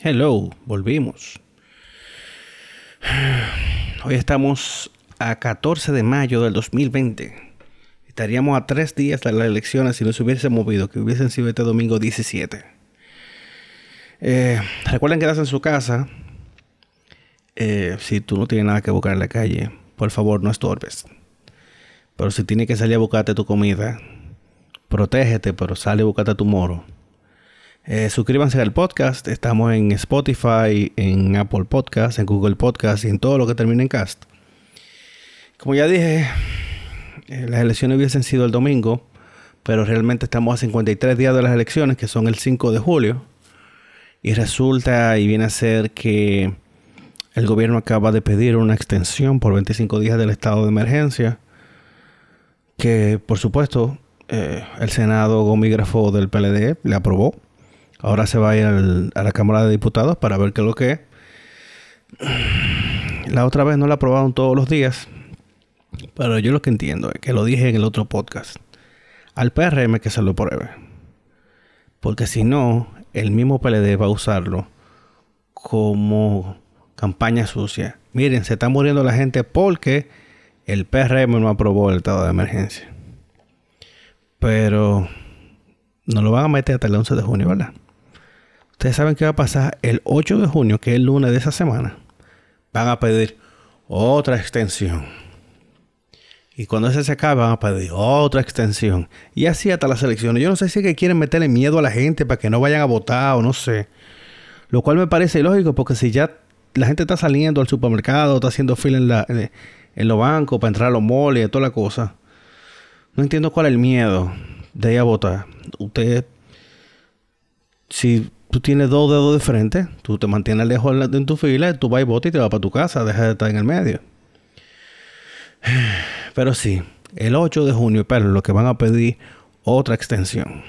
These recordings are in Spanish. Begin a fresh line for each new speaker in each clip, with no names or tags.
Hello, volvimos. Hoy estamos a 14 de mayo del 2020. Estaríamos a tres días de las elecciones si no se hubiese movido, que hubiesen sido este domingo 17. Eh, recuerden quedarse en su casa. Eh, si tú no tienes nada que buscar en la calle, por favor no estorbes. Pero si tienes que salir a buscarte tu comida, protégete, pero sale a buscarte tu moro eh, suscríbanse al podcast. Estamos en Spotify, en Apple Podcast, en Google Podcast y en todo lo que termine en cast. Como ya dije, eh, las elecciones hubiesen sido el domingo, pero realmente estamos a 53 días de las elecciones, que son el 5 de julio. Y resulta y viene a ser que el gobierno acaba de pedir una extensión por 25 días del estado de emergencia, que por supuesto eh, el Senado gomígrafo del PLD le aprobó Ahora se va a ir a la Cámara de Diputados para ver qué es lo que es. La otra vez no la aprobaron todos los días. Pero yo lo que entiendo es que lo dije en el otro podcast. Al PRM que se lo pruebe. Porque si no, el mismo PLD va a usarlo como campaña sucia. Miren, se está muriendo la gente porque el PRM no aprobó el estado de emergencia. Pero no lo van a meter hasta el 11 de junio, ¿verdad? Ustedes saben qué va a pasar el 8 de junio, que es el lunes de esa semana. Van a pedir otra extensión. Y cuando ese se acabe, van a pedir otra extensión. Y así hasta las elecciones. Yo no sé si es que quieren meterle miedo a la gente para que no vayan a votar o no sé. Lo cual me parece ilógico porque si ya la gente está saliendo al supermercado, está haciendo fila en, los bancos para entrar a los moles y toda la cosa. No entiendo cuál es el miedo de ir a votar. Usted, si tú tienes dos dedos de frente, tú te mantienes lejos en tu fila, tú vas y votas y te vas para tu casa, deja de estar en el medio. Pero sí, el 8 de junio, pero lo que van a pedir otra extensión.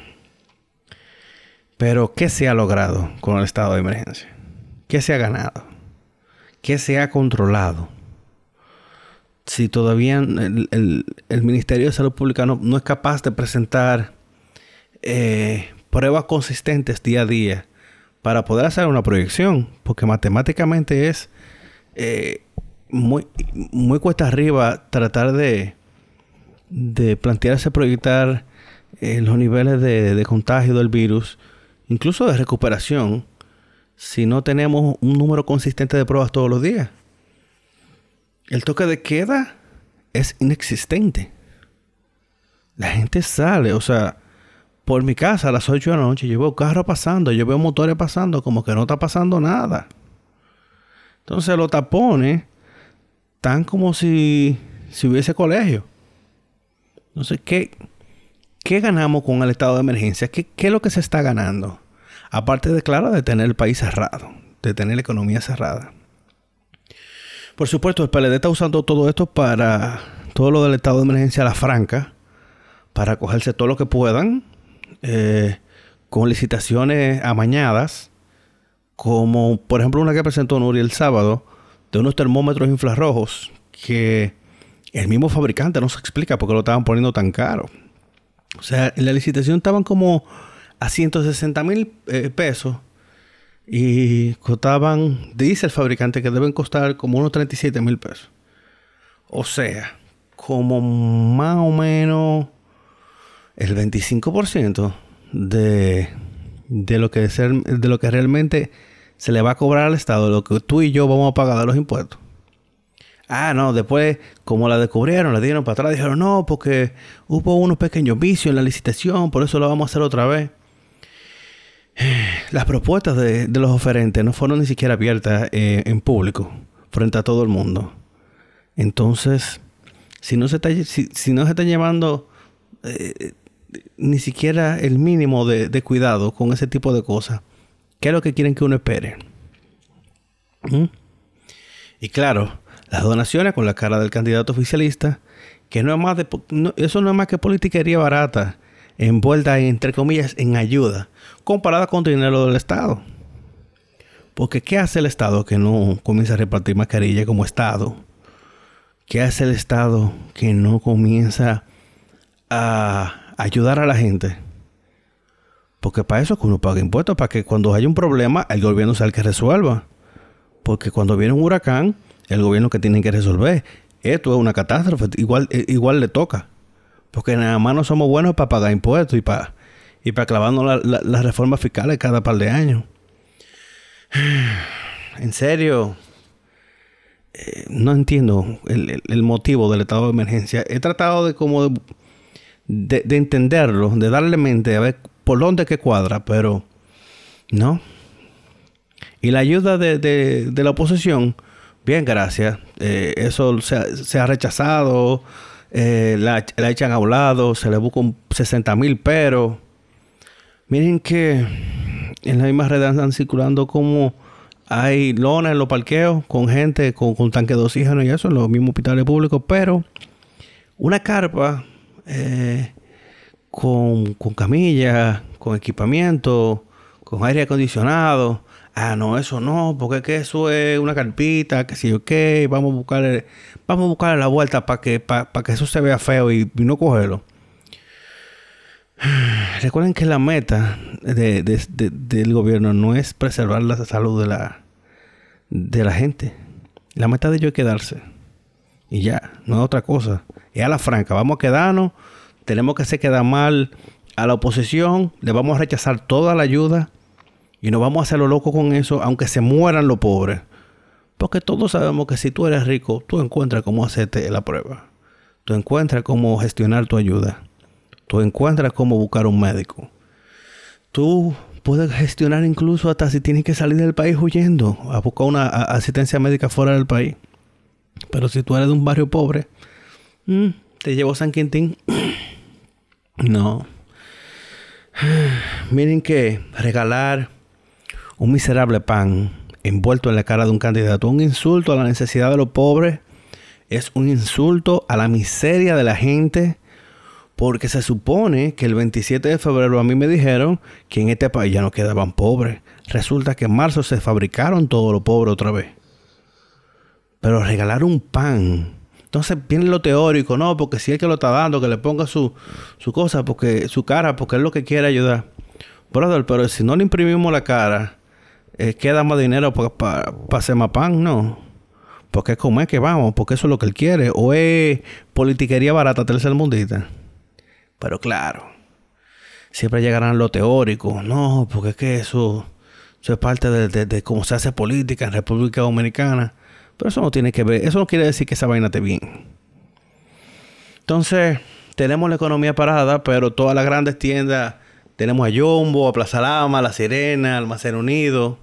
Pero, ¿qué se ha logrado con el estado de emergencia? ¿Qué se ha ganado? ¿Qué se ha controlado? Si todavía el, Ministerio de Salud Pública no, es capaz de presentar eh, pruebas consistentes día a día para poder hacer una proyección, porque matemáticamente es eh, muy, muy cuesta arriba tratar de, de plantearse proyectar eh, los niveles de, de, contagio del virus, incluso de recuperación, si no tenemos un número consistente de pruebas todos los días. El toque de queda es inexistente. La gente sale, o sea, por mi casa a las 8 de la noche, yo veo carros pasando, yo veo motores pasando, como que no está pasando nada. Entonces los tapones están como si, si hubiese colegio. Entonces, ¿qué, ¿qué ganamos con el estado de emergencia? ¿Qué, ¿Qué, es lo que se está ganando? Aparte de, claro, de tener el país cerrado, de tener la economía cerrada. Por supuesto, el PLD está usando todo esto para todo lo del estado de emergencia a la franca, para cogerse todo lo que puedan eh, con licitaciones amañadas, como por ejemplo una que presentó Nuri el sábado, de unos termómetros infrarrojos que el mismo fabricante no se explica por qué lo estaban poniendo tan caro. O sea, en la licitación estaban como a 160 mil eh, pesos y costaban, dice el fabricante que deben costar como unos 37 mil pesos. O sea, como más o menos el 25% de, de, lo que de lo que realmente se le va a cobrar al Estado, lo que tú y yo vamos a pagar de los impuestos. Ah, no, después, como la descubrieron, la dieron para atrás, dijeron, no, porque hubo unos pequeños vicios en la licitación, por eso lo vamos a hacer otra vez. Las propuestas de, los oferentes no fueron ni siquiera abiertas eh, en público, frente a todo el mundo. Entonces, si no se está, si, no se está llevando eh, ni siquiera el mínimo de, cuidado con ese tipo de cosas. ¿Qué es lo que quieren que uno espere? ¿Mm? Y claro, las donaciones con la cara del candidato oficialista, que no es más de, eso no es más que politiquería barata, envuelta entre comillas en ayuda, comparada con dinero del Estado. Porque ¿qué hace el Estado que no comienza a repartir mascarilla como Estado? ¿Qué hace el Estado que no comienza a ayudar a la gente Porque para eso es que uno paga impuestos, para que cuando haya un problema, el gobierno sea el que resuelva. Porque cuando viene un huracán, el gobierno que tiene que resolver. Esto es una catástrofe, igual, eh, igual le toca. Porque nada más no somos buenos para pagar impuestos y para, y para clavarnos las reformas fiscales cada par de años. En serio, eh, no entiendo el, motivo del estado de emergencia. He tratado de como de, entenderlo, de darle mente a ver por dónde que cuadra, pero no. Y la ayuda de, la oposición, bien, gracias. Eh, eso se, ha rechazado, eh, la, echan a un lado, se le buscan 60 mil pero Miren que en las mismas redes andan circulando como hay lonas en los parqueos con gente con, con tanque de oxígeno y eso en los mismos hospitales públicos, pero una carpa eh, con, con camilla, con equipamiento, con aire acondicionado. Ah, no, eso no, porque es que eso es una carpita, que si yo qué, vamos a buscar, vamos a buscar la vuelta para que, que eso se vea feo y, no cogerlo. Recuerden que la meta del gobierno no es preservar la salud de la, de la gente. La meta de ellos es quedarse. Y ya, no es otra cosa. Es a la franca. Vamos a quedarnos. Tenemos que hacer quedar mal a la oposición. Le vamos a rechazar toda la ayuda. Y no vamos a hacerlo loco con eso, aunque se mueran los pobres. Porque todos sabemos que si tú eres rico, tú encuentras cómo hacerte la prueba. Tú encuentras cómo gestionar tu ayuda. Tú encuentras cómo buscar un médico. Tú puedes gestionar incluso hasta si tienes que salir del país huyendo a buscar una asistencia médica fuera del país. Pero si tú eres de un barrio pobre, mm, te llevo San Quintín. no. Miren que regalar un miserable pan envuelto en la cara de un candidato, un insulto a la necesidad de los pobres, es un insulto a la miseria de la gente porque se supone que el 27 de febrero a mí me dijeron que en este país ya no quedaban pobres. Resulta que en marzo se fabricaron todo lo pobre otra vez. Pero regalar un pan. Entonces viene lo teórico, no, porque si es que lo está dando, que le ponga su, su cosa, porque su cara, porque es lo que quiere ayudar. Brother, pero si no le imprimimos la cara, eh, queda más dinero para hacer más pan, no. Porque como es que vamos, porque eso es lo que él quiere. O es politiquería barata tercer mundita. Pero claro, siempre llegarán lo teórico. No, porque es que eso, es parte de, cómo se hace política en República Dominicana. Pero eso no tiene que ver, eso no quiere decir que esa vaina esté bien. Entonces, tenemos la economía parada, pero todas las grandes tiendas, tenemos a Jumbo, a Plaza Lama, La Sirena, Almacén Unido,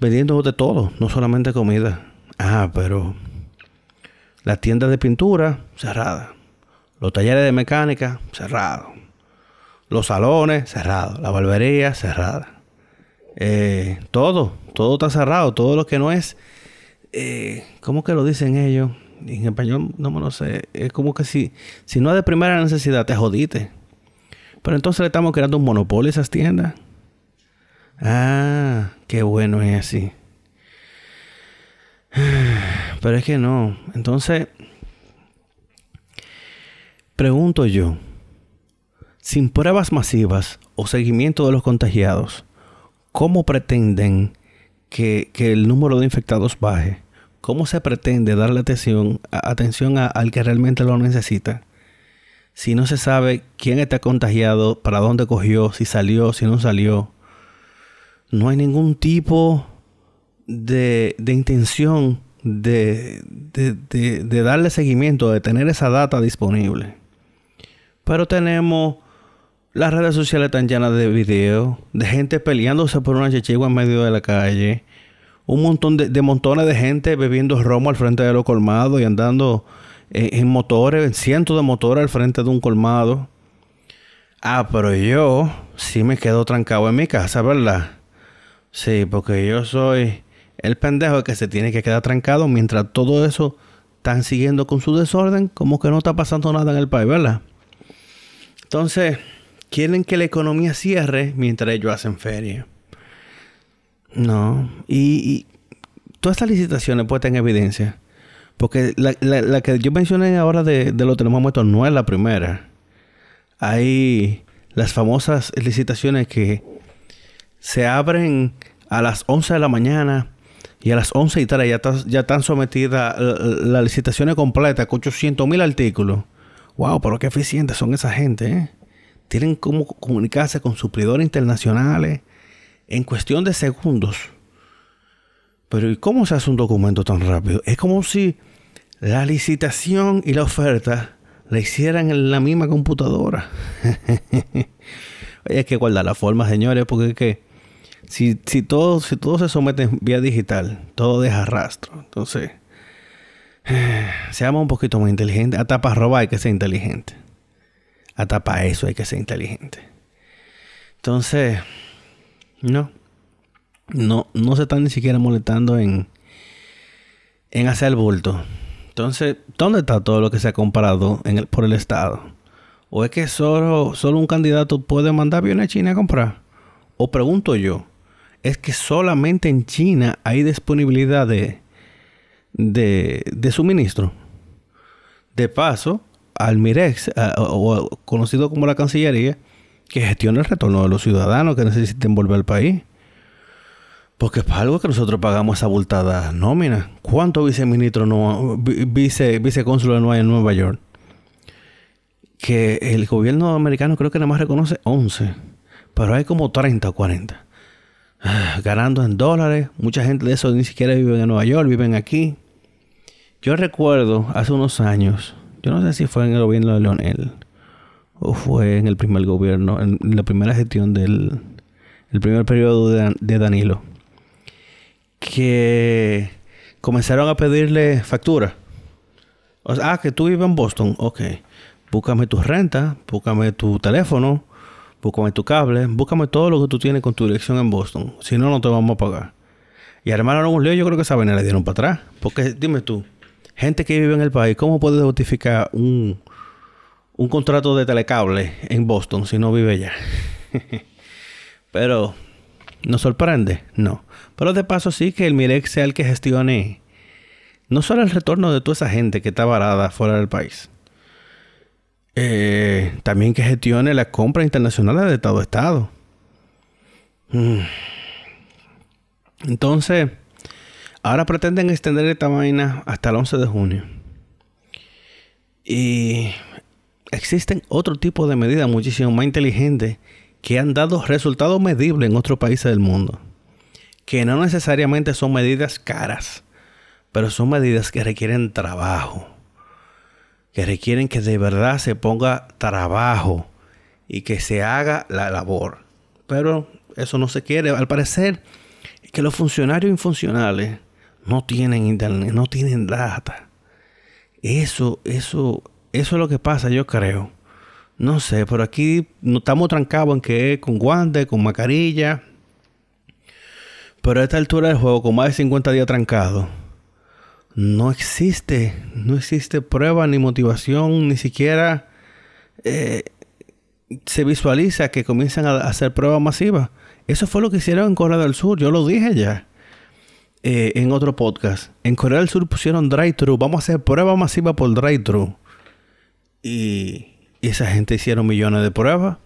vendiendo de todo, no solamente comida. Ah, pero las tiendas de pintura cerradas. Los talleres de mecánica, cerrados. Los salones, cerrados. La barbería, cerrada. Eh, todo, todo está cerrado. Todo lo que no es... Eh, ¿Cómo que lo dicen ellos? En español no me lo sé. Es como que si, si no es de primera necesidad, te jodiste. Pero entonces le estamos creando un monopolio a esas tiendas. Ah, qué bueno es así. Pero es que no. Entonces, Pregunto yo, sin pruebas masivas o seguimiento de los contagiados, ¿cómo pretenden que, el número de infectados baje? ¿Cómo se pretende darle atención, atención al que realmente lo necesita? Si no se sabe quién está contagiado, para dónde cogió, si salió, si no salió. No hay ningún tipo de, intención de, de darle seguimiento, de tener esa data disponible. Pero tenemos las redes sociales tan llenas de videos, de gente peleándose por una chichigua en medio de la calle, un montón de, montones de gente bebiendo romo al frente de los colmados y andando en, motores, en cientos de motores al frente de un colmado. Ah, pero yo sí me quedo trancado en mi casa, ¿verdad? Sí, porque yo soy el pendejo que se tiene que quedar trancado mientras todo eso están siguiendo con su desorden, como que no está pasando nada en el país, ¿verdad? Entonces, quieren que la economía cierre mientras ellos hacen feria. No. Y, todas estas licitaciones puestas en evidencia. Porque la, que yo mencioné ahora de, de los termómetros no es la primera. Hay las famosas licitaciones que se abren a las 11 de la mañana y a las 11 y tal ya, están sometidas las licitaciones completas con 800 mil artículos. Wow, pero qué eficientes son esa gente, ¿eh? Tienen cómo comunicarse con suplidores internacionales en cuestión de segundos. Pero ¿y cómo se hace un documento tan rápido? Es como si la licitación y la oferta la hicieran en la misma computadora. Hay que guardar la forma, señores, porque es que si, si, todo, si todo se somete vía digital, todo deja rastro. Entonces, seamos un poquito más inteligentes. Hasta para robar hay que ser inteligente. Hasta para eso hay que ser inteligente. Entonces, no. No, no se están ni siquiera molestando en, en hacer el bulto. Entonces, ¿dónde está todo lo que se ha comprado por el Estado? ¿O es que solo, solo un candidato puede mandar aviones a China a comprar? O pregunto yo, ¿es que solamente en China hay disponibilidad de, de, de suministro? De paso, al Mirex, o conocido como la Cancillería, que gestiona el retorno de los ciudadanos que necesiten volver al país. Porque es algo que nosotros pagamos esa abultada nómina. ¿Cuántos viceministros no, vice, vicecónsulos no hay en Nueva York? Que el gobierno americano creo que nada más reconoce 11. Pero hay como 30 o 40. Ah, ganando en dólares. Mucha gente de eso ni siquiera vive en Nueva York, viven aquí. Yo recuerdo hace unos años, yo no sé si fue en el gobierno de Leonel o fue en el primer gobierno, en la primera gestión del el primer periodo de, Danilo, que comenzaron a pedirle factura. Ah, que tú vives en Boston, ok. Búscame tu renta, búscame tu teléfono, búscame tu cable, búscame todo lo que tú tienes con tu dirección en Boston. Si no, no te vamos a pagar. Y armaron un lío, yo creo que esa vaina le dieron para atrás. Porque dime tú, gente que vive en el país, ¿cómo puede justificar un, un contrato de telecable en Boston si no vive allá? Pero, ¿nos sorprende? No. Pero de paso sí que el Mirex sea el que gestione no solo el retorno de toda esa gente que está varada fuera del país, eh, también que gestione la compra internacional de Estado a Estado. Mm. Entonces, ahora pretenden extender esta vaina hasta el 11 de junio. Y existen otro tipo de medidas muchísimo más inteligentes que han dado resultados medibles en otros países del mundo. Que no necesariamente son medidas caras, pero son medidas que requieren trabajo. Que requieren que de verdad se ponga trabajo y que se haga la labor. Pero eso no se quiere. Al parecer, que los funcionarios infuncionales no tienen internet, no tienen data. Eso, eso, eso es lo que pasa, yo creo. No sé, pero aquí no estamos trancados en que con guantes, con mascarilla. Pero a esta altura del juego, con más de 50 días trancados, no existe, no existe prueba ni motivación, ni siquiera eh, se visualiza que comienzan a hacer pruebas masivas. Eso fue lo que hicieron en Corea del Sur, yo lo dije ya eh, en otro podcast. En Corea del Sur pusieron drive-thru, vamos a hacer pruebas masivas por drive-thru. Y esa gente hicieron millones de pruebas.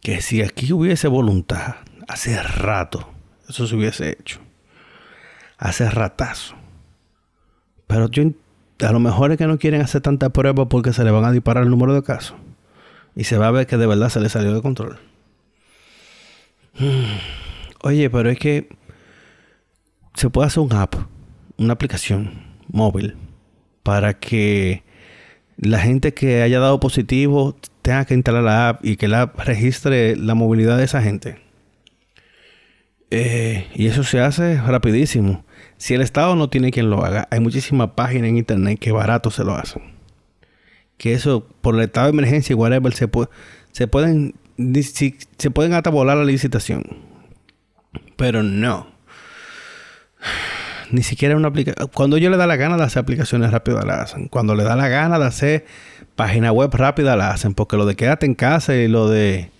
Que si aquí hubiese voluntad, hace rato, eso se hubiese hecho. Hace ratazo. Pero yo, a lo mejor es que no quieren hacer tanta prueba porque se le van a disparar el número de casos. Y se va a ver que de verdad se le salió de control. Oye, pero es que se puede hacer un app, una aplicación móvil, para que la gente que haya dado positivo tenga que instalar la app y que la app registre la movilidad de esa gente. Eh, y eso se hace rapidísimo. Si el Estado no tiene quien lo haga, hay muchísimas páginas en internet que barato se lo hacen. Que eso, por el estado de emergencia y whatever, se, se pueden se pueden la licitación. Pero no ni siquiera una aplicación. Cuando yo le da la gana de hacer aplicaciones rápidas, la hacen. Cuando le da la gana de hacer página web rápida, la hacen. Porque lo de quédate en casa y lo de.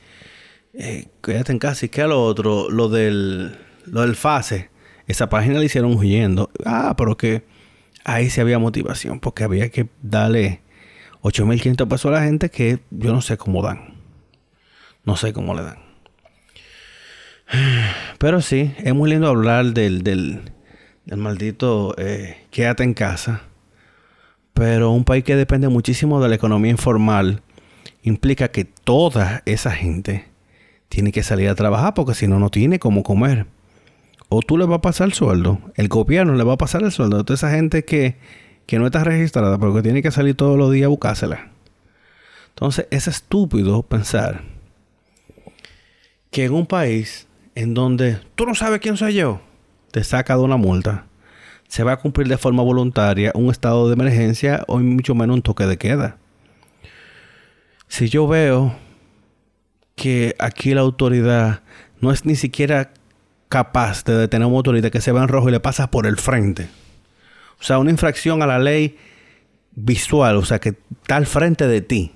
Eh, quédate en casa y qué lo otro, lo del, lo del fase. Esa página la hicieron huyendo. Ah, pero que ahí sí había motivación. Porque había que darle 8.500 pesos a la gente que yo no sé cómo dan. No sé cómo le dan. Pero sí, es muy lindo hablar del, del, maldito eh, quédate en casa. Pero un país que depende muchísimo de la economía informal implica que toda esa gente tiene que salir a trabajar porque si no, no tiene cómo comer. O tú le vas a pasar el sueldo, el gobierno le va a pasar el sueldo a toda esa gente que, que no está registrada porque tiene que salir todos los días a buscársela. Entonces es estúpido pensar que en un país en donde tú no sabes quién soy yo, te saca de una multa, se va a cumplir de forma voluntaria un estado de emergencia o mucho menos un toque de queda. Si yo veo que aquí la autoridad no es ni siquiera capaz de detener a un motorista que se va en rojo y le pasa por el frente. O sea, una infracción a la ley visual, o sea, que está al frente de ti.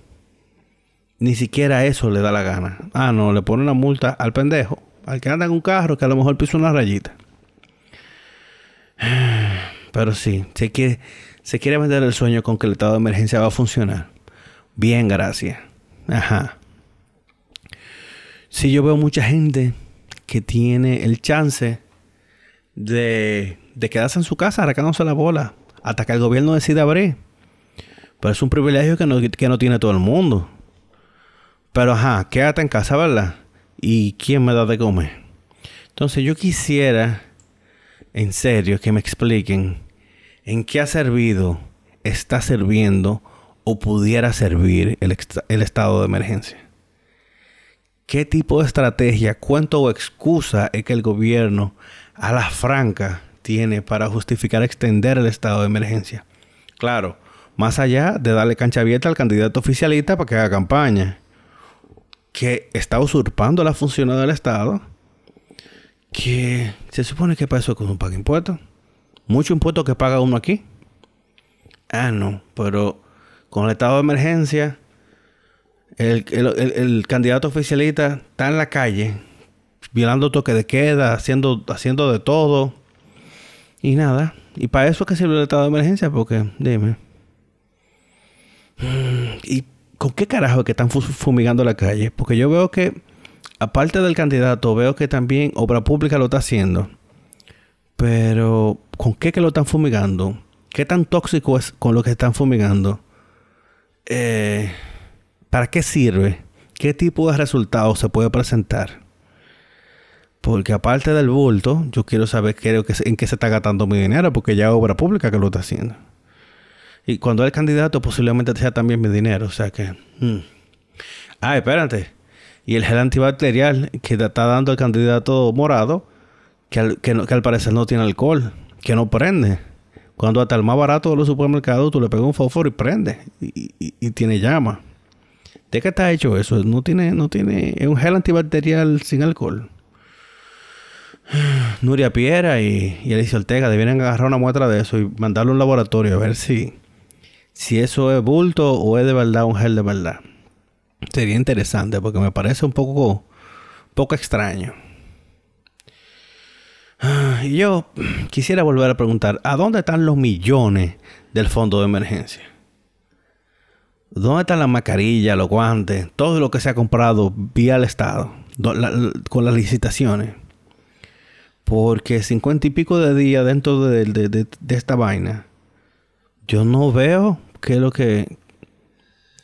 Ni siquiera eso le da la gana. Ah, no, le pone una multa al pendejo al que anda en un carro que a lo mejor pisa una rayita. Pero sí, se quiere, se quiere vender el sueño con que el estado de emergencia va a funcionar. Bien, gracias. Ajá. Si yo veo mucha gente que tiene el chance de, de quedarse en su casa arrancándose la bola hasta que el gobierno decida abrir. Pero es un privilegio que no, que no tiene todo el mundo. Pero ajá, quédate en casa, ¿verdad? ¿Y quién me da de comer? Entonces yo quisiera, en serio, que me expliquen en qué ha servido, está sirviendo o pudiera servir el, estado de emergencia. ¿Qué tipo de estrategia, cuánto o excusa es que el gobierno a la franca tiene para justificar extender el estado de emergencia? Claro, más allá de darle cancha abierta al candidato oficialista para que haga campaña que está usurpando la función del Estado, que se supone que para eso es que uno paga impuestos. Mucho impuesto que paga uno aquí. Ah, no, pero con el estado de emergencia, el, candidato oficialista está en la calle, violando toque de queda, haciendo, haciendo de todo. Y nada. Y para eso es que sirve el estado de emergencia, porque, dime. Y ¿con qué carajo que están fumigando la calle? Porque yo veo que, aparte del candidato, veo que también Obra Pública lo está haciendo. Pero, ¿con qué que lo están fumigando? ¿Qué tan tóxico es con lo que están fumigando? Eh, ¿Para qué sirve? ¿Qué tipo de resultados se puede presentar? Porque aparte del bulto, yo quiero saber creo que, en qué se está gastando mi dinero, porque ya es obra pública que lo está haciendo. Y cuando el candidato, posiblemente sea también mi dinero. O sea que. Hmm. Ah, espérate. Y el gel antibacterial que está dando el candidato morado, que al, que, al parecer no tiene alcohol, que no prende. Cuando hasta el más barato de los supermercados tú le pegas un fósforo y prende. Y, tiene llama. ¿De qué está hecho eso? No tiene, no tiene. Es un gel antibacterial sin alcohol. Nuria Piera y, y Alicia Ortega debieran agarrar una muestra de eso y mandarlo a un laboratorio a ver si si eso es bulto o es de verdad un gel de verdad. Sería interesante porque me parece un poco, poco extraño. Ah, y yo quisiera volver a preguntar, ¿a dónde están los millones del fondo de emergencia? ¿Dónde están las mascarillas, los guantes, todo lo que se ha comprado vía el Estado, con las licitaciones? Porque cincuenta y pico de días dentro de esta vaina, yo no veo qué es lo que,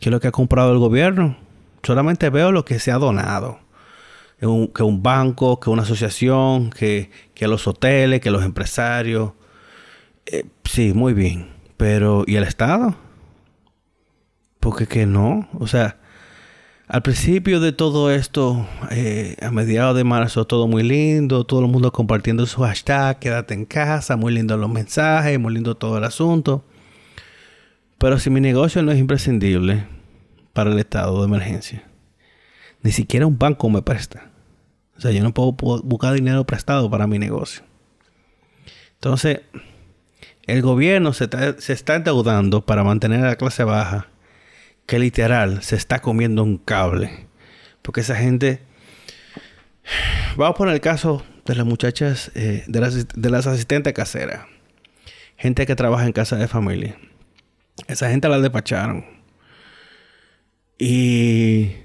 qué es lo que ha comprado el gobierno. Solamente veo lo que se ha donado. Que un, banco, que una asociación, que, que los hoteles, que los empresarios. Eh, sí, muy bien. Pero, ¿y el Estado? Porque que no. O sea, al principio de todo esto, eh, a mediados de marzo, todo muy lindo, todo el mundo compartiendo su hashtag, quédate en casa, muy lindo los mensajes, muy lindo todo el asunto. Pero si mi negocio no es imprescindible para el estado de emergencia, ni siquiera un banco me presta. O sea, yo no puedo buscar dinero prestado para mi negocio. Entonces, el gobierno se está, endeudando para mantener a la clase baja, que literal se está comiendo un cable. Porque esa gente... Vamos a poner el caso de las muchachas, eh, de, las, de las asistentes caseras. Gente que trabaja en casa de familia. Esa gente la despacharon. Y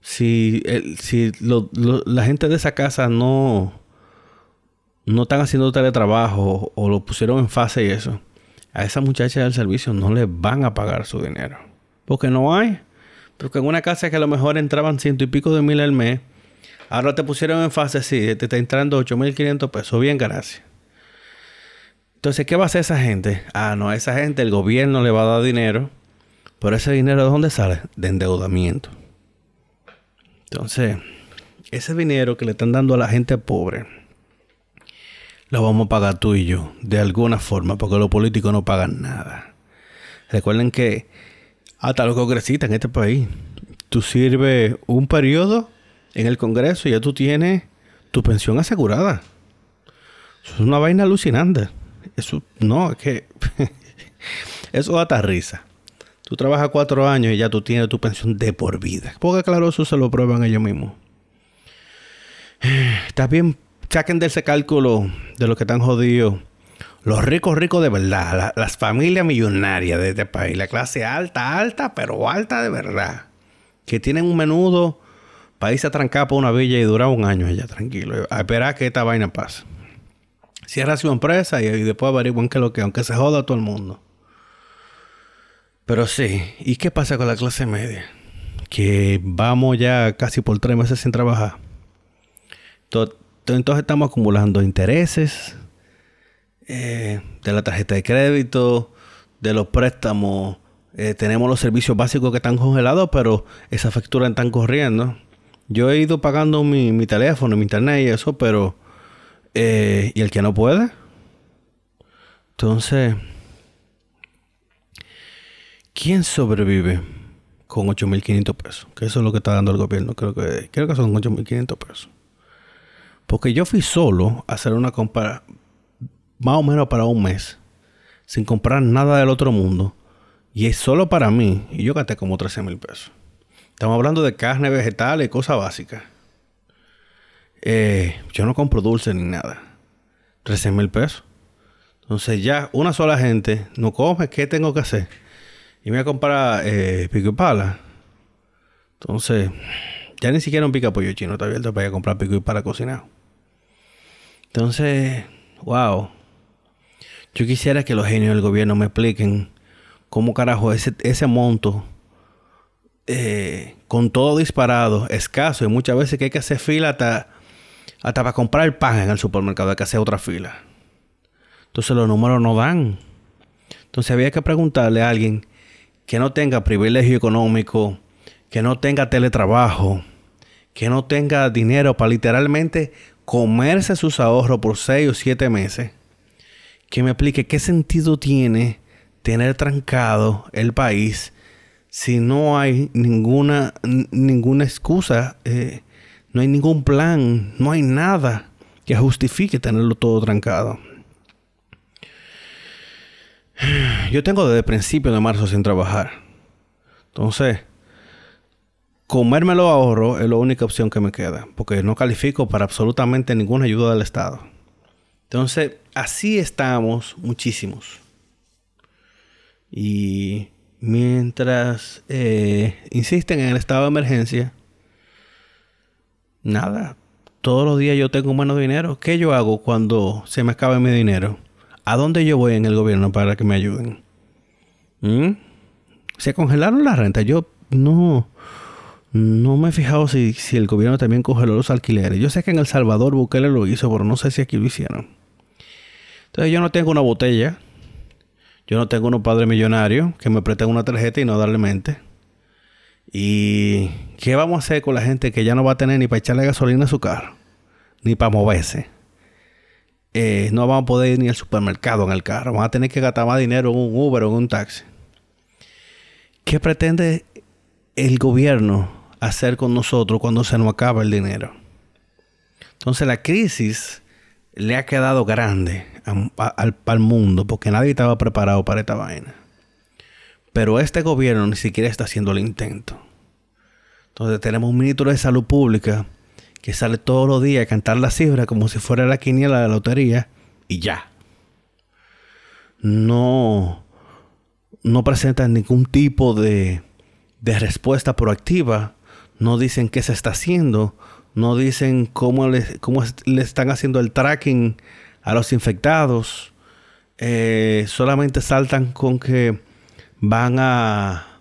Si, si la gente de esa casa no, no están haciendo teletrabajo o lo pusieron en fase y eso, a esa muchacha del servicio no le van a pagar su dinero. Porque no hay. Porque en una casa que a lo mejor entraban ciento y pico de mil al mes, ahora te pusieron en fase así, te está entrando ocho mil quinientos pesos. Bien, gracias. Entonces, ¿qué va a hacer esa gente? Ah, no, a esa gente el gobierno le va a dar dinero. Pero ese dinero de dónde sale? De endeudamiento. Entonces, ese dinero que le están dando a la gente pobre, lo vamos a pagar tú y yo, de alguna forma, porque los políticos no pagan nada. Recuerden que hasta los congresistas en este país, tú sirves un periodo en el Congreso y ya tú tienes tu pensión asegurada. Eso es una vaina alucinante. Eso, no, es que eso da risa. Tú trabajas cuatro años y ya tú tienes tu pensión de por vida. Porque claro, eso se lo prueban ellos mismos. Está bien, saquen de ese cálculo de los que están jodidos. Los ricos, ricos de verdad. las familias millonarias de este país. La clase alta, alta, pero alta de verdad. Que tienen un menudo país atrancado por una villa y dura un año allá, tranquilo. A esperar que esta vaina pase. Cierra su empresa y, y después averiguan que lo que, aunque se joda todo el mundo. Pero sí, ¿y qué pasa con la clase media? Que vamos ya casi por tres meses sin trabajar. Entonces estamos acumulando intereses eh, de la tarjeta de crédito, de los préstamos. Eh, tenemos los servicios básicos que están congelados, pero esas facturas están corriendo. Yo he ido pagando mi, teléfono, mi internet y eso, pero... Eh, ¿Y el que no puede? Entonces... ¿Quién sobrevive con 8.500 pesos? Que eso es lo que está dando el gobierno. Creo que, creo que son 8.500 pesos. Porque yo fui solo a hacer una compra más o menos para un mes. Sin comprar nada del otro mundo. Y es solo para mí. Y yo gasté como 13 mil pesos. Estamos hablando de carne, vegetales cosas básicas. Eh, yo no compro dulce ni nada. 13 mil pesos. Entonces ya una sola gente no come. ¿Qué tengo que hacer? Y me voy a comprar eh, pico y pala. Entonces, ya ni siquiera un pica pollo chino está abierto para ir a comprar pico y pala cocinado. Entonces, wow. Yo quisiera que los genios del gobierno me expliquen cómo carajo ese, ese monto, eh, con todo disparado, escaso, y muchas veces que hay que hacer fila hasta, hasta para comprar el pan en el supermercado, hay que hacer otra fila. Entonces los números no dan. Entonces había que preguntarle a alguien que no tenga privilegio económico, que no tenga teletrabajo, que no tenga dinero para literalmente comerse sus ahorros por seis o siete meses, que me explique qué sentido tiene tener trancado el país si no hay ninguna, ninguna excusa, eh, no hay ningún plan, no hay nada que justifique tenerlo todo trancado. Yo tengo desde principio de marzo sin trabajar. Entonces, comérmelo ahorro es la única opción que me queda, porque no califico para absolutamente ninguna ayuda del Estado. Entonces, así estamos muchísimos. Y mientras eh, insisten en el estado de emergencia, nada. Todos los días yo tengo menos dinero. ¿Qué yo hago cuando se me acabe mi dinero? ¿A dónde yo voy en el gobierno para que me ayuden? ¿Mm? Se congelaron la renta. Yo no, no me he fijado si, si, el gobierno también congeló los alquileres. Yo sé que en El Salvador Bukele lo hizo, pero no sé si aquí lo hicieron. Entonces yo no tengo una botella. Yo no tengo unos padres millonarios que me presten una tarjeta y no darle mente. ¿Y qué vamos a hacer con la gente que ya no va a tener ni para echarle gasolina a su carro? Ni para moverse. Eh, no vamos a poder ir ni al supermercado en el carro. Vamos a tener que gastar más dinero en un Uber o en un taxi. ¿Qué pretende el gobierno hacer con nosotros cuando se nos acaba el dinero? Entonces la crisis le ha quedado grande al, al mundo porque nadie estaba preparado para esta vaina. Pero este gobierno ni siquiera está haciendo el intento. Entonces tenemos un ministro de salud pública que sale todos los días a cantar la cifra como si fuera la quiniela de la lotería y ya. No, no presenta ningún tipo de, de respuesta proactiva no dicen qué se está haciendo, no dicen cómo le, cómo están haciendo el tracking a los infectados. Eh, solamente saltan con que van a,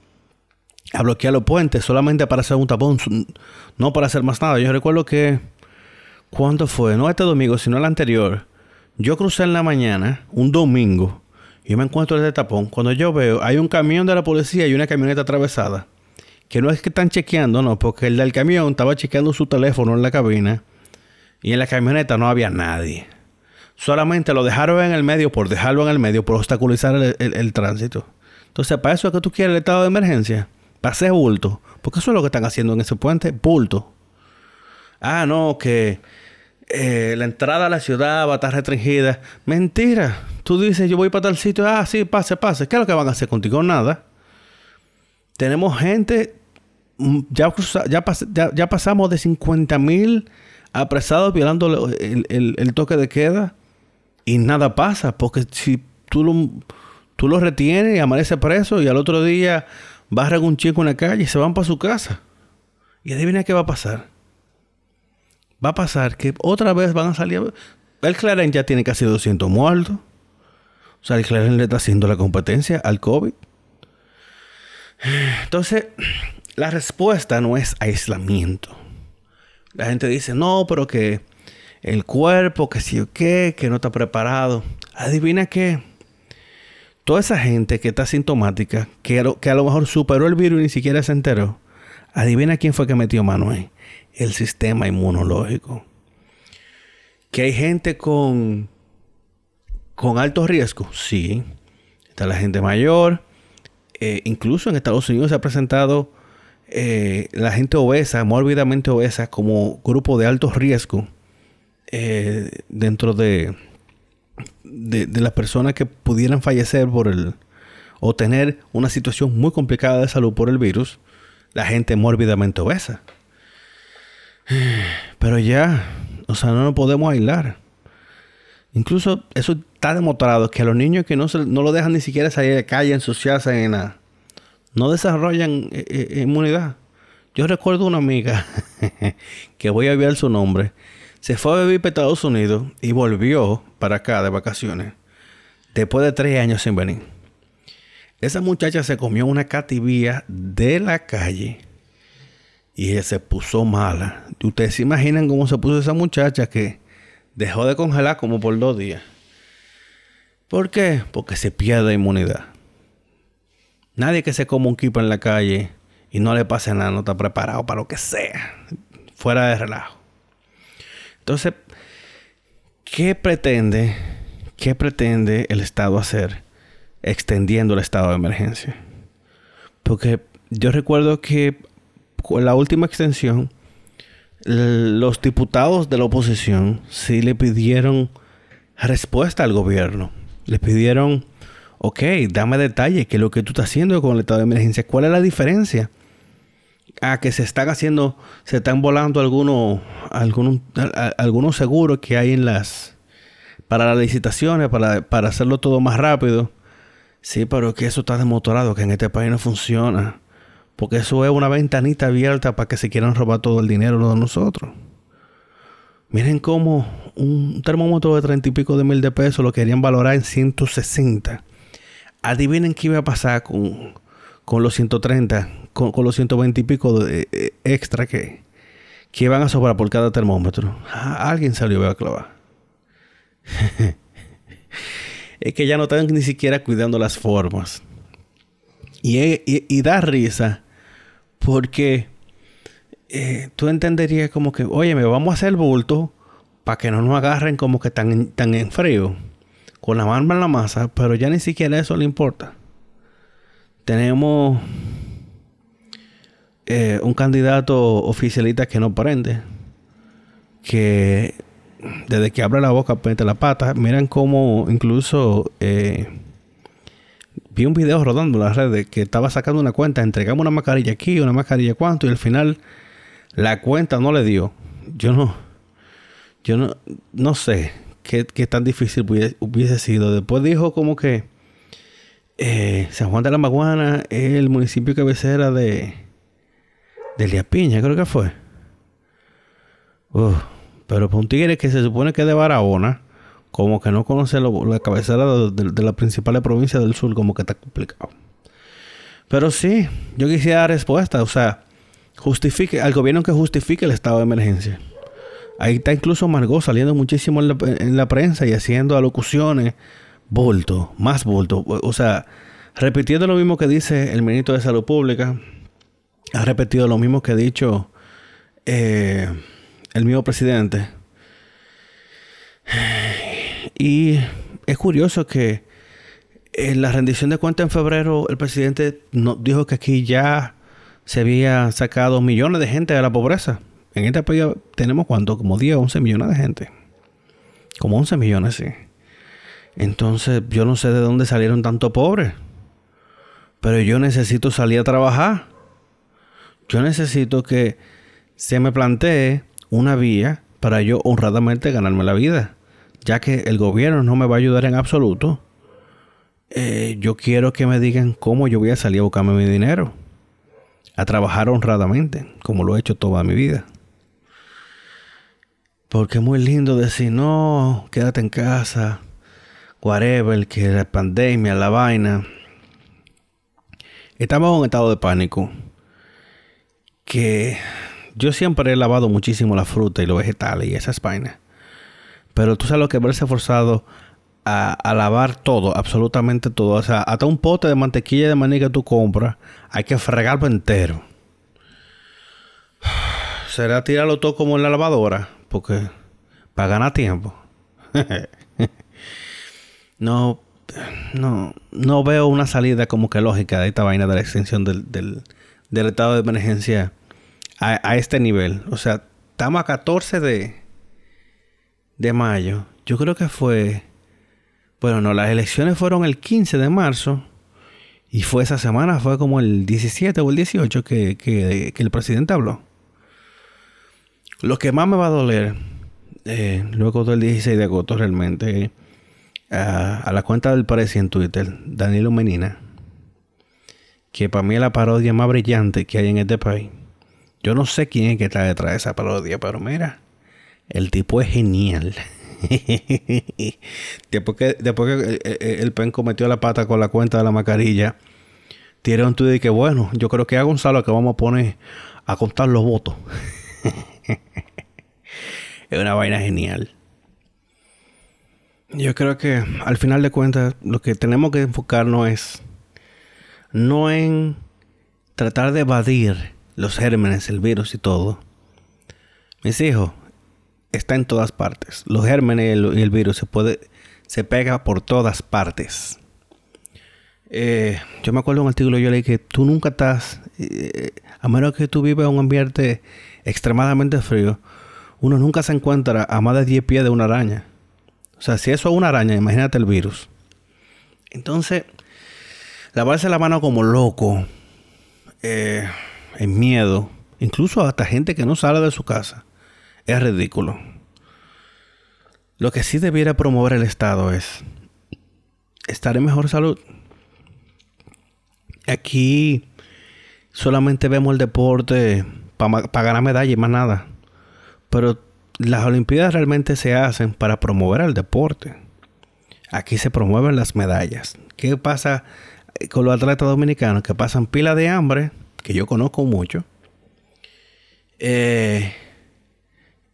a bloquear los puentes solamente para hacer un tapón, no para hacer más nada. Yo recuerdo que, ¿cuándo fue? No este domingo, sino el anterior. Yo crucé en la mañana, un domingo, y me encuentro este tapón. Cuando yo veo, hay un camión de la policía y una camioneta atravesada. Que no es que están chequeando, no, porque el del camión estaba chequeando su teléfono en la cabina. Y en la camioneta no había nadie. Solamente lo dejaron en el medio por dejarlo en el medio, por obstaculizar el, tránsito. Entonces, ¿para eso es que tú quieres el estado de emergencia? Hacer bulto. Porque eso es lo que están haciendo en ese puente, bulto. Ah, no, que eh, la entrada a la ciudad va a estar restringida. Mentira. Tú dices, yo voy para tal sitio. Ah, sí, pase, pase. ¿Qué es lo que van a hacer contigo? Nada. Tenemos gente, mm, ya, ya, pasamos de 50 mil apresados violando el, toque de queda y nada pasa, porque si tú lo, tú lo retienes y amanece preso y al otro día barran un chico en la calle se van para su casa. Y adivina qué va a pasar. Va a pasar que otra vez van a salir. El Claren ya tiene casi 200 muertos. O sea, el Claren le está haciendo la competencia al COVID. Entonces, la respuesta no es aislamiento. La gente dice, no, pero que el cuerpo, que sí o qué, que no está preparado. Adivina qué. Toda esa gente que está sintomática, que, a lo mejor superó el virus y ni siquiera se enteró, adivina quién fue que metió mano ahí. El sistema inmunológico. Que hay gente con, con alto riesgo, sí. Está la gente mayor, eh, incluso en Estados Unidos se ha presentado eh, la gente obesa, mórbidamente obesa, como grupo de alto riesgo eh, dentro de, de, las personas que pudieran fallecer por el o tener una situación muy complicada de salud por el virus, la gente mórbidamente obesa. Pero ya, o sea, no nos podemos aislar. Incluso eso está demostrado que a los niños que no, se, no lo dejan ni siquiera salir de calle, ensuciarse en nada, no desarrollan eh, eh, inmunidad. Yo recuerdo una amiga que voy a ver su nombre. Se fue a vivir para Estados Unidos y volvió para acá de vacaciones después de tres años sin venir. Esa muchacha se comió una cativía de la calle y se puso mala. Ustedes se imaginan cómo se puso esa muchacha que dejó de congelar como por dos días. ¿Por qué? Porque se pierde inmunidad. Nadie que se coma un kipa en la calle y no le pase nada, no está preparado para lo que sea. Fuera de relajo. Entonces, ¿qué pretende, qué pretende el Estado hacer extendiendo el estado de emergencia? Porque yo recuerdo que con la última extensión, los diputados de la oposición sí le pidieron respuesta al gobierno. Le pidieron, ok, dame detalles, qué es lo que tú estás haciendo con el estado de emergencia, cuál es la diferencia. A que se están haciendo, se están volando algunos, algunos, algunos seguros que hay en las, para las licitaciones, para, para hacerlo todo más rápido. Sí, pero que eso está demostrado, que en este país no funciona. Porque eso es una ventanita abierta para que se quieran robar todo el dinero de nosotros. Miren cómo un termómetro de treinta y pico de mil de pesos lo querían valorar en 160. Adivinen qué iba a pasar con, con los 130, con, los 120 y pico de, eh, extra que, que iban a sobrar por cada termómetro. Ah, alguien salió a clavar. es que ya no están ni siquiera cuidando las formas. Y, y, da risa porque eh, tú entenderías como que, oye, me vamos a hacer bulto para que no nos agarren como que tan, tan en frío, con la mano en la masa, pero ya ni siquiera eso le importa. Tenemos eh, un candidato oficialista que no prende, que desde que abre la boca mete la pata. Miran cómo incluso eh, vi un video rodando en las redes que estaba sacando una cuenta, entregamos una mascarilla aquí, una mascarilla cuánto, y al final la cuenta no le dio. Yo no, yo no, no sé qué, tan difícil hubiese, sido. Después dijo como que eh, San Juan de la Maguana es el municipio cabecera de, Delia Piña, creo que fue. pero para un tigre que se supone que es de Barahona, como que no conoce la cabecera de, la principal provincia del sur, como que está complicado. Pero sí, yo quisiera dar respuesta, o sea, justifique, al gobierno que justifique el estado de emergencia. Ahí está incluso Margot saliendo muchísimo en la, prensa y haciendo alocuciones, bulto, más bulto. O sea, repitiendo lo mismo que dice el ministro de Salud Pública, ha repetido lo mismo que ha dicho eh, el mismo presidente. Y es curioso que en la rendición de cuentas en febrero el presidente dijo que aquí ya se había sacado millones de gente de la pobreza. En este país tenemos cuánto, como 10, 11 millones de gente. Como 11 millones, sí. Entonces yo no sé de dónde salieron tanto pobres. Pero yo necesito salir a trabajar. Yo necesito que se me plantee una vía para yo honradamente ganarme la vida ya que el gobierno no me va a ayudar en absoluto, eh, yo quiero que me digan cómo yo voy a salir a buscarme mi dinero, a trabajar honradamente, como lo he hecho toda mi vida. Porque es muy lindo decir, no, quédate en casa, whatever, que la pandemia, la vaina. Estamos en un estado de pánico. Que yo siempre he lavado muchísimo la fruta y los vegetales y esas vainas. Pero tú sabes lo que verse forzado a, lavar todo, absolutamente todo. O sea, hasta un pote de mantequilla de maní que tú compras, hay que fregarlo entero. Será tirarlo todo como en la lavadora, porque para ganar tiempo. no, no, no veo una salida como que lógica de esta vaina de la extensión del, del, estado de emergencia a, este nivel. O sea, estamos a 14 de de mayo, yo creo que fue, bueno, no, las elecciones fueron el 15 de marzo y fue esa semana, fue como el 17 o el 18 que, que, el presidente habló. Lo que más me va a doler, eh, luego del 16 de agosto realmente, a, la cuenta del parecía en Twitter, Danilo Menina, que para mí es la parodia más brillante que hay en este país. Yo no sé quién es que está detrás de esa parodia, pero mira, el tipo es genial. después que, después que el, el, penco metió la pata con la cuenta de la mascarilla, tiene un tuit de que bueno, yo creo que a Gonzalo que vamos a poner a contar los votos. es una vaina genial. Yo creo que al final de cuentas lo que tenemos que enfocarnos es no en tratar de evadir los gérmenes, el virus y todo. Mis hijos, está en todas partes. Los gérmenes y el, virus se puede, se pega por todas partes. Eh, yo me acuerdo de un artículo yo leí que tú nunca estás, eh, a menos que tú vives en un ambiente extremadamente frío, uno nunca se encuentra a más de 10 pies de una araña. O sea, si eso es una araña, imagínate el virus. Entonces, lavarse la mano como loco, eh, en miedo, incluso hasta gente que no sale de su casa es ridículo. Lo que sí debiera promover el Estado es estar en mejor salud. Aquí solamente vemos el deporte para ganar medallas y más nada. Pero las Olimpiadas realmente se hacen para promover el deporte. Aquí se promueven las medallas. ¿Qué pasa con los atletas dominicanos que pasan pila de hambre? Que yo conozco mucho. Eh,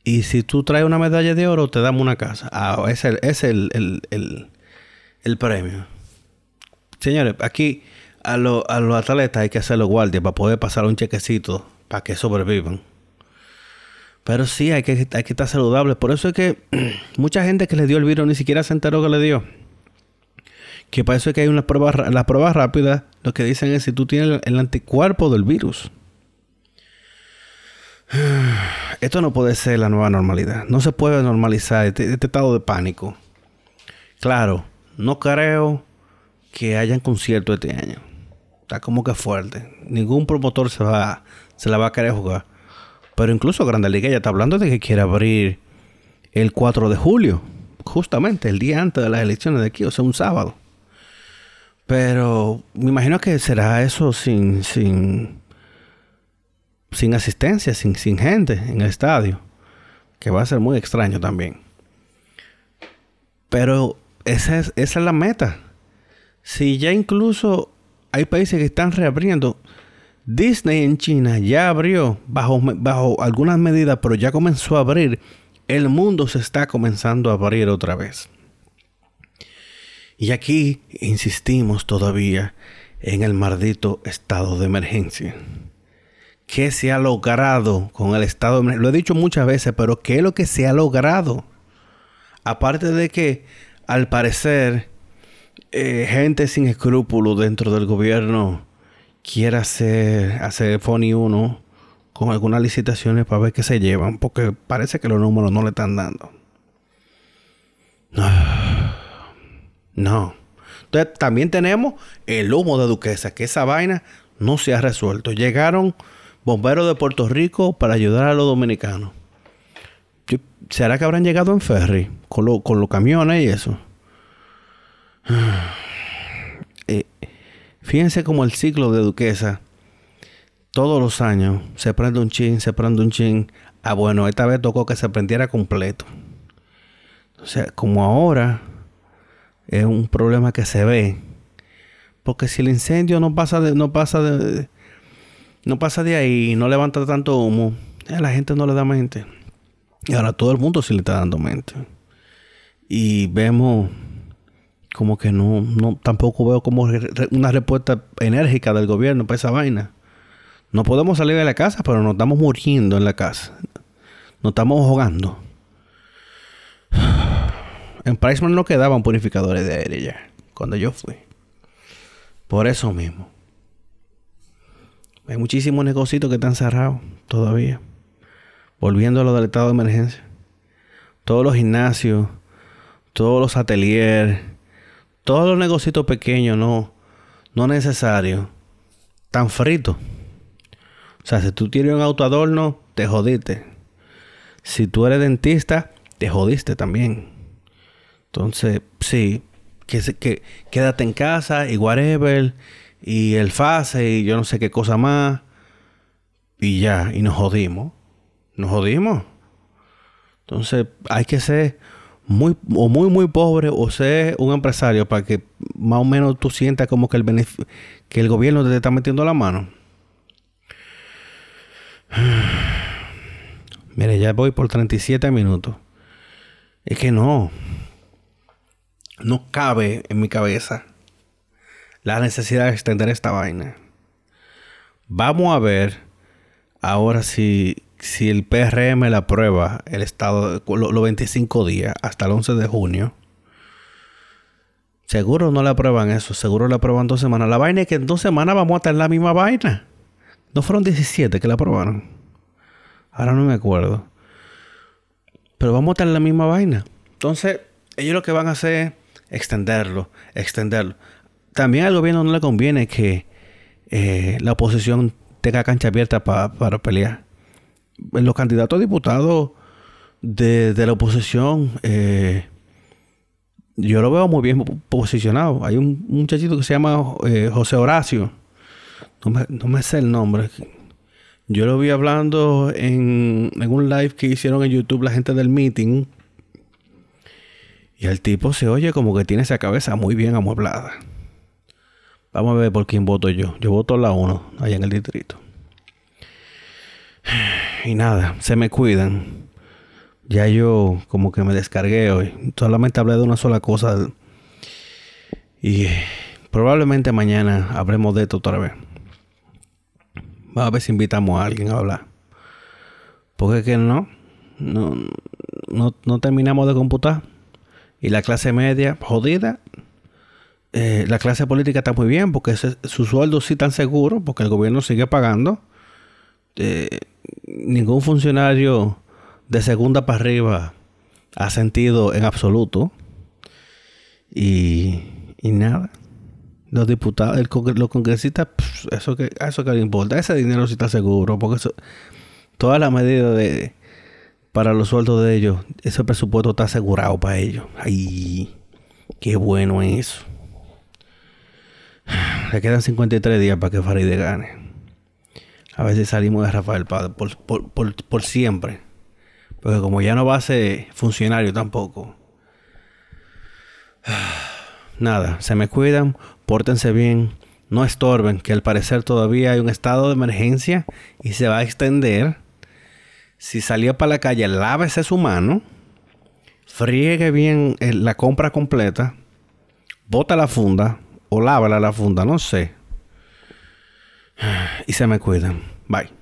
y si tú traes una medalla de oro, te damos una casa. Ah, ese es el, el, premio. Señores, aquí a, los atletas hay que hacerlo guardia para poder pasar un chequecito para que sobrevivan. Pero sí, hay que, hay que estar saludable. Por eso es que mucha gente que le dio el virus ni siquiera se enteró que le dio. Que para es que hay una prueba, las pruebas rápidas, lo que dicen es si tú tienes el anticuerpo del virus. Esto no puede ser la nueva normalidad. No se puede normalizar este, este, estado de pánico. Claro, no creo que hayan concierto este año. Está como que fuerte. Ningún promotor se va, se la va a querer jugar. Pero incluso Grande Liga ya está hablando de que quiere abrir el 4 de julio. Justamente el día antes de las elecciones de aquí, o sea, un sábado. Pero me imagino que será eso sin, sin sin asistencia, sin, sin gente en el estadio, que va a ser muy extraño también. Pero esa es, esa es la meta. Si ya incluso hay países que están reabriendo, Disney en China ya abrió bajo, bajo algunas medidas, pero ya comenzó a abrir. El mundo se está comenzando a abrir otra vez. Y aquí insistimos todavía en el maldito estado de emergencia. ¿Qué se ha logrado con el estado de emergencia? Lo he dicho muchas veces, pero ¿qué es lo que se ha logrado? Aparte de que, al parecer, eh, gente sin escrúpulos dentro del gobierno quiere hacer, hacer Fonny 1 con algunas licitaciones para ver qué se llevan, porque parece que los números no le están dando. No. Entonces también tenemos el humo de Duquesa, que esa vaina no se ha resuelto. Llegaron bomberos de Puerto Rico para ayudar a los dominicanos. ¿Será que habrán llegado en ferry con, con los camiones y eso? Eh, fíjense como el ciclo de Duquesa, todos los años se prende un chin, se prende un chin. Ah, bueno, esta vez tocó que se prendiera completo. O sea, como ahora es un problema que se ve. Porque si el incendio no pasa de, no pasa de, no pasa de ahí, no levanta tanto humo, a la gente no le da mente. Y ahora todo el mundo sí le está dando mente. Y vemos como que no, no tampoco veo como una respuesta enérgica del gobierno para esa vaina. No podemos salir de la casa, pero nos estamos muriendo en la casa. Nos estamos ahogando. En Priceman no quedaban purificadores de aire ya, cuando yo fui. Por eso mismo. Hay muchísimos negocios que están cerrados todavía. Volviendo a lo del estado de emergencia. Todos los gimnasios, todos los ateliers, todos los negocios pequeños, no, no necesarios, tan fritos. O sea, si tú tienes un auto adorno, te jodiste. Si tú eres dentista, te jodiste también. Entonces, sí, que, que quédate en casa y whatever, y el fase y yo no sé qué cosa más, y ya, y nos jodimos. Nos jodimos. Entonces, hay que ser muy, o muy, muy pobre o ser un empresario para que más o menos tú sientas como que el, que el gobierno te está metiendo la mano. Mire, ya voy por 37 minutos. Es que no no cabe en mi cabeza la necesidad de extender esta vaina. Vamos a ver ahora si, si el PRM la aprueba el estado los 25 días hasta el 11 de junio. Seguro no le aprueban eso, seguro le aprueban dos semanas. La vaina es que en dos semanas vamos a tener la misma vaina. No fueron 17 que la aprobaron. Ahora no me acuerdo. Pero vamos a tener la misma vaina. Entonces, ellos lo que van a hacer extenderlo, extenderlo. También al gobierno no le conviene que eh, la oposición tenga cancha abierta para pelear. Los candidatos a diputados de, la oposición, eh, yo lo veo muy bien posicionado. Hay un, muchachito que se llama eh, José Horacio. No me, no me, sé el nombre. Yo lo vi hablando en, en un live que hicieron en YouTube la gente del meeting y el tipo se oye como que tiene esa cabeza muy bien amueblada. Vamos a ver por quién voto yo. Yo voto la 1, allá en el distrito. Y nada, se me cuidan. Ya yo como que me descargué hoy. Solamente hablé de una sola cosa. Y probablemente mañana hablemos de esto otra vez. Vamos a ver si invitamos a alguien a hablar. Porque que no, no, no, no terminamos de computar. Y la clase media, jodida. Eh, la clase política está muy bien porque su sueldo sí tan seguro porque el gobierno sigue pagando. Eh, ningún funcionario de segunda para arriba ha sentido en absoluto. Y, y nada. Los diputados, el los congresistas, eso que, eso que le importa. Ese dinero sí está seguro. Porque eso, todas las medidas de, para los sueldos de ellos, ese presupuesto está asegurado para ellos. Ay, qué bueno eso. Le quedan 53 días para que Faride gane. A si salimos de Rafael Padre por, por, por, por siempre. Porque como ya no va a ser funcionario tampoco. Nada, se me cuidan, pórtense bien, no estorben, que al parecer todavía hay un estado de emergencia y se va a extender. Si salió para la calle, lávese su mano, friegue bien la compra completa, bota la funda o lávala la funda, no sé. Y se me cuidan. Bye.